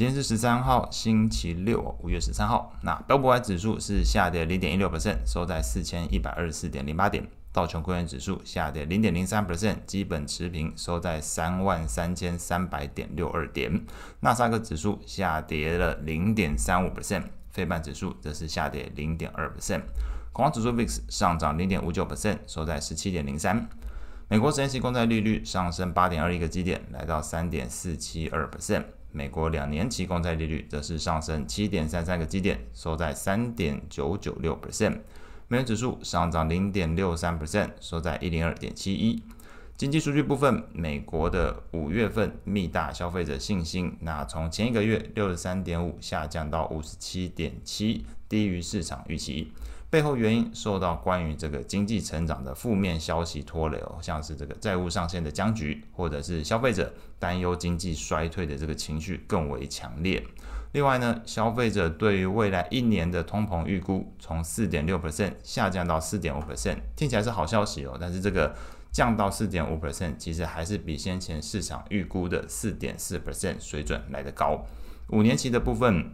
今天是十三号，星期六，五月十三号。那标普五百指数是下跌零点一六 percent，收在四千一百二十四点零八点。道琼工业指数下跌零点零三 percent，基本持平，收在三万三千三百点六二点。纳斯达克指数下跌了零点三五 percent，费半指数则是下跌零点二 percent。恐慌指数 VIX 上涨零点五九 percent，收在十七点零三。美国十年期公债利率上升八点二一个基点，来到三点四七二 percent。美国两年期公债利率则是上升七点三三个基点，收在三点九九六 percent。美元指数上涨零点六三 percent，收在一零二点七一。经济数据部分，美国的五月份密大消费者信心，那从前一个月六十三点五下降到五十七点七，低于市场预期。背后原因受到关于这个经济成长的负面消息拖累哦，像是这个债务上限的僵局，或者是消费者担忧经济衰退的这个情绪更为强烈。另外呢，消费者对于未来一年的通膨预估从四点六 percent 下降到四点五 percent，听起来是好消息哦，但是这个降到四点五 percent，其实还是比先前市场预估的四点四 percent 水准来得高。五年期的部分。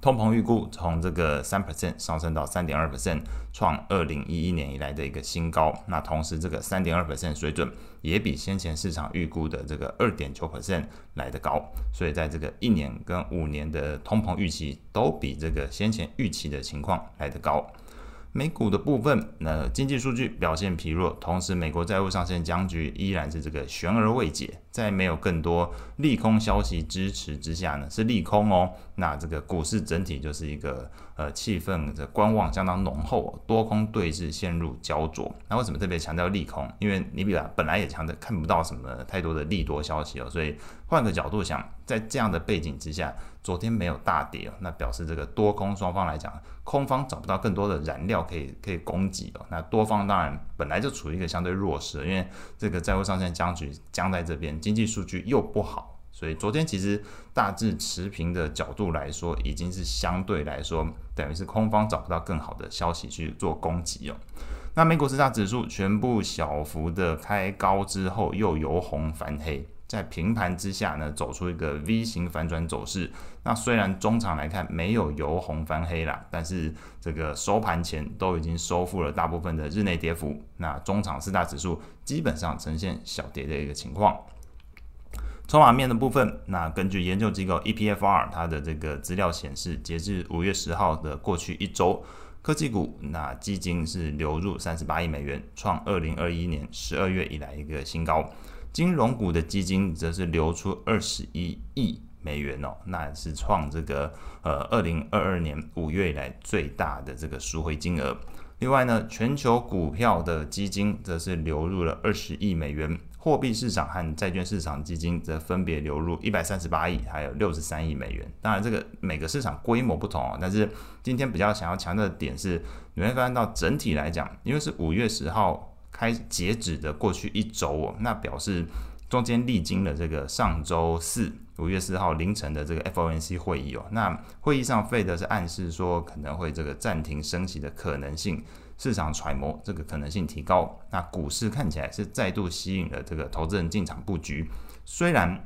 通膨预估从这个三 percent 上升到三点二 percent，创二零一一年以来的一个新高。那同时，这个三点二 percent 水准也比先前市场预估的这个二点九 percent 来得高。所以，在这个一年跟五年的通膨预期都比这个先前预期的情况来得高。美股的部分，那经济数据表现疲弱，同时美国债务上限僵局依然是这个悬而未解。在没有更多利空消息支持之下呢，是利空哦。那这个股市整体就是一个呃气氛的观望相当浓厚，多空对峙陷入焦灼。那为什么特别强调利空？因为你比本来也强的看不到什么太多的利多消息哦，所以换个角度想，在这样的背景之下，昨天没有大跌哦，那表示这个多空双方来讲，空方找不到更多的燃料可以可以供给哦。那多方当然本来就处于一个相对弱势，因为这个债务上限僵局僵在这边。经济数据又不好，所以昨天其实大致持平的角度来说，已经是相对来说等于是空方找不到更好的消息去做攻击哦。那美股四大指数全部小幅的开高之后，又由红翻黑，在平盘之下呢，走出一个 V 型反转走势。那虽然中场来看没有由红翻黑啦，但是这个收盘前都已经收复了大部分的日内跌幅。那中场四大指数基本上呈现小跌的一个情况。筹码面的部分，那根据研究机构 EPFR 它的这个资料显示，截至五月十号的过去一周，科技股那基金是流入三十八亿美元，创二零二一年十二月以来一个新高。金融股的基金则是流出二十一亿美元哦，那是创这个呃二零二二年五月以来最大的这个赎回金额。另外呢，全球股票的基金则是流入了二十亿美元。货币市场和债券市场基金则分别流入一百三十八亿，还有六十三亿美元。当然，这个每个市场规模不同哦。但是今天比较想要强调的点是，你会发现到整体来讲，因为是五月十号开截止的过去一周哦，那表示中间历经了这个上周四五月四号凌晨的这个 FOMC 会议哦。那会议上费德是暗示说可能会这个暂停升息的可能性。市场揣摩这个可能性提高，那股市看起来是再度吸引了这个投资人进场布局，虽然。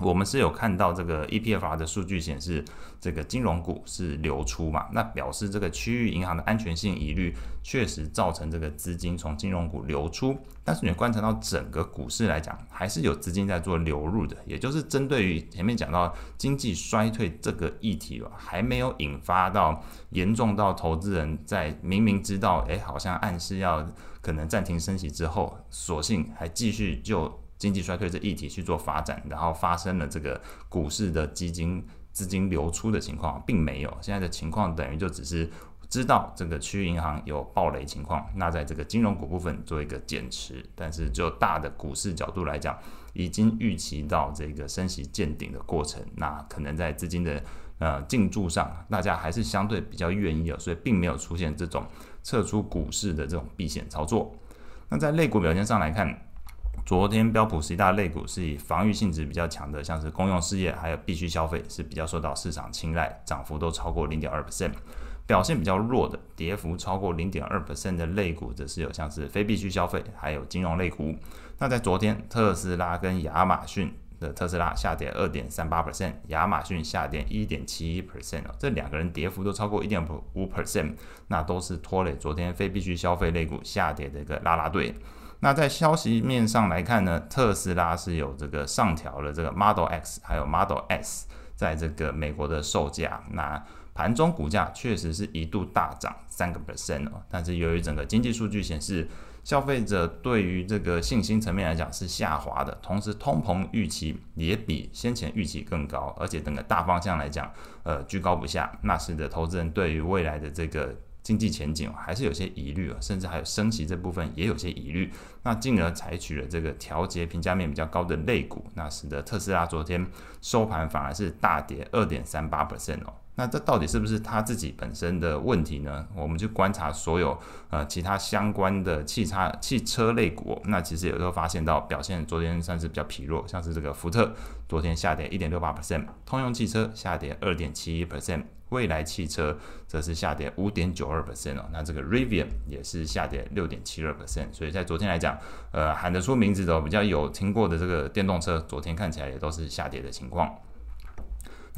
我们是有看到这个 EPFR 的数据显示，这个金融股是流出嘛，那表示这个区域银行的安全性疑虑确实造成这个资金从金融股流出。但是你观察到整个股市来讲，还是有资金在做流入的，也就是针对于前面讲到经济衰退这个议题吧，还没有引发到严重到投资人在明明知道，哎，好像暗示要可能暂停升息之后，索性还继续就。经济衰退这议题去做发展，然后发生了这个股市的基金资金流出的情况，并没有。现在的情况等于就只是知道这个区域银行有暴雷情况，那在这个金融股部分做一个减持，但是就大的股市角度来讲，已经预期到这个升息见顶的过程，那可能在资金的呃进驻上，大家还是相对比较愿意哦，所以并没有出现这种撤出股市的这种避险操作。那在类股表现上来看。昨天标普十大类股是以防御性质比较强的，像是公用事业还有必需消费是比较受到市场青睐，涨幅都超过零点二 percent。表现比较弱的，跌幅超过零点二 percent 的类股，则是有像是非必需消费还有金融类股。那在昨天，特斯拉跟亚马逊的特斯拉下跌二点三八 percent，亚马逊下跌一点七一 percent，这两个人跌幅都超过一点五 percent，那都是拖累昨天非必需消费类股下跌的一个拉拉队。那在消息面上来看呢，特斯拉是有这个上调了这个 Model X 还有 Model S 在这个美国的售价，那盘中股价确实是一度大涨三个 percent 哦，但是由于整个经济数据显示，消费者对于这个信心层面来讲是下滑的，同时通膨预期也比先前预期更高，而且整个大方向来讲，呃居高不下，那使得投资人对于未来的这个。经济前景还是有些疑虑啊，甚至还有升息这部分也有些疑虑，那进而采取了这个调节评价面比较高的类股，那使得特斯拉昨天收盘反而是大跌二点三八 percent 哦。那这到底是不是他自己本身的问题呢？我们去观察所有呃其他相关的汽车汽车类股，那其实有时候发现到表现昨天算是比较疲弱，像是这个福特昨天下跌一点六八 percent，通用汽车下跌二点七一 percent。蔚来汽车则是下跌五点九二 percent 哦，那这个 Rivian 也是下跌六点七二 percent，所以在昨天来讲，呃，喊得出名字的比较有听过的这个电动车，昨天看起来也都是下跌的情况。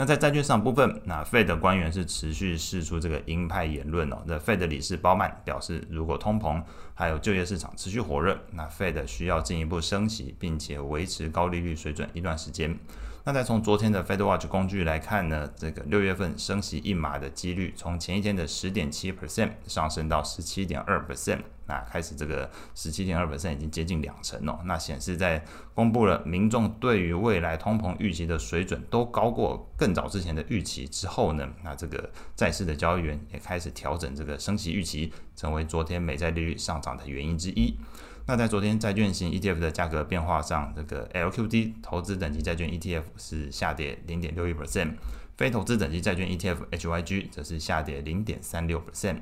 那在债券市场部分，那 Fed 的官员是持续释出这个鹰派言论哦。那 Fed 理事鲍曼表示，如果通膨还有就业市场持续火热，那 Fed 需要进一步升息，并且维持高利率水准一段时间。那再从昨天的 FedWatch 工具来看呢，这个六月份升息一码的几率，从前一天的十点七 percent 上升到十七点二 percent，那开始这个十七点二百分已经接近两成了。那显示在公布了民众对于未来通膨预期的水准都高过更早之前的预期之后呢，那这个债市的交易员也开始调整这个升息预期，成为昨天美债利率上涨的原因之一。那在昨天债券型 ETF 的价格变化上，这个 LQD 投资等级债券 ETF 是下跌零点六一 percent，非投资等级债券 ETF HYG 则是下跌零点三六 percent。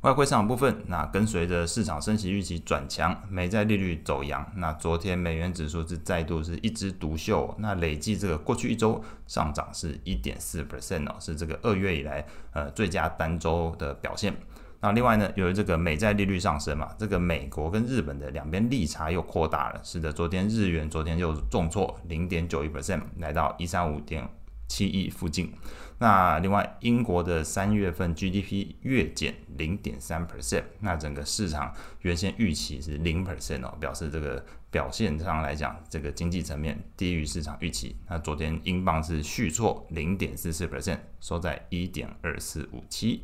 外汇市场部分，那跟随着市场升息预期转强，美债利率走扬，那昨天美元指数是再度是一枝独秀，那累计这个过去一周上涨是一点四 percent 哦，是这个二月以来呃最佳单周的表现。那另外呢，由于这个美债利率上升嘛，这个美国跟日本的两边利差又扩大了，使得昨天日元昨天又重挫零点九一 percent，来到一三五点七一附近。那另外英国的三月份 GDP 月减零点三 percent，那整个市场原先预期是零 percent 哦，表示这个表现上来讲，这个经济层面低于市场预期。那昨天英镑是续挫零点四四 percent，收在一点二四五七。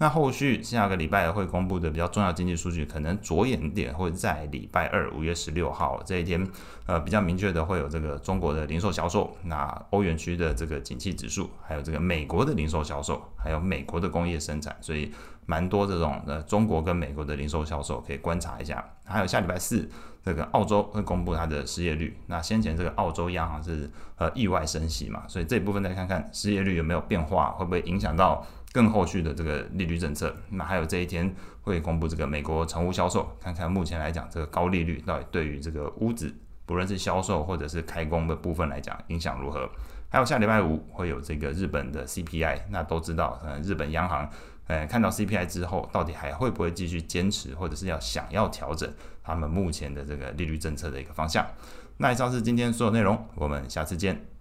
那后续下个礼拜会公布的比较重要经济数据，可能着眼点会在礼拜二五月十六号这一天，呃，比较明确的会有这个中国的零售销售，那欧元区的这个景气指数，还有这个美国的零售销售，还有美国的工业生产，所以蛮多这种呃中国跟美国的零售销售可以观察一下。还有下礼拜四这个澳洲会公布它的失业率，那先前这个澳洲央行是呃意外升息嘛，所以这一部分再看看失业率有没有变化，会不会影响到。更后续的这个利率政策，那还有这一天会公布这个美国成屋销售，看看目前来讲这个高利率到底对于这个屋子，不论是销售或者是开工的部分来讲影响如何。还有下礼拜五会有这个日本的 CPI，那都知道，呃，日本央行，呃，看到 CPI 之后，到底还会不会继续坚持，或者是要想要调整他们目前的这个利率政策的一个方向。那以上是今天所有内容，我们下次见。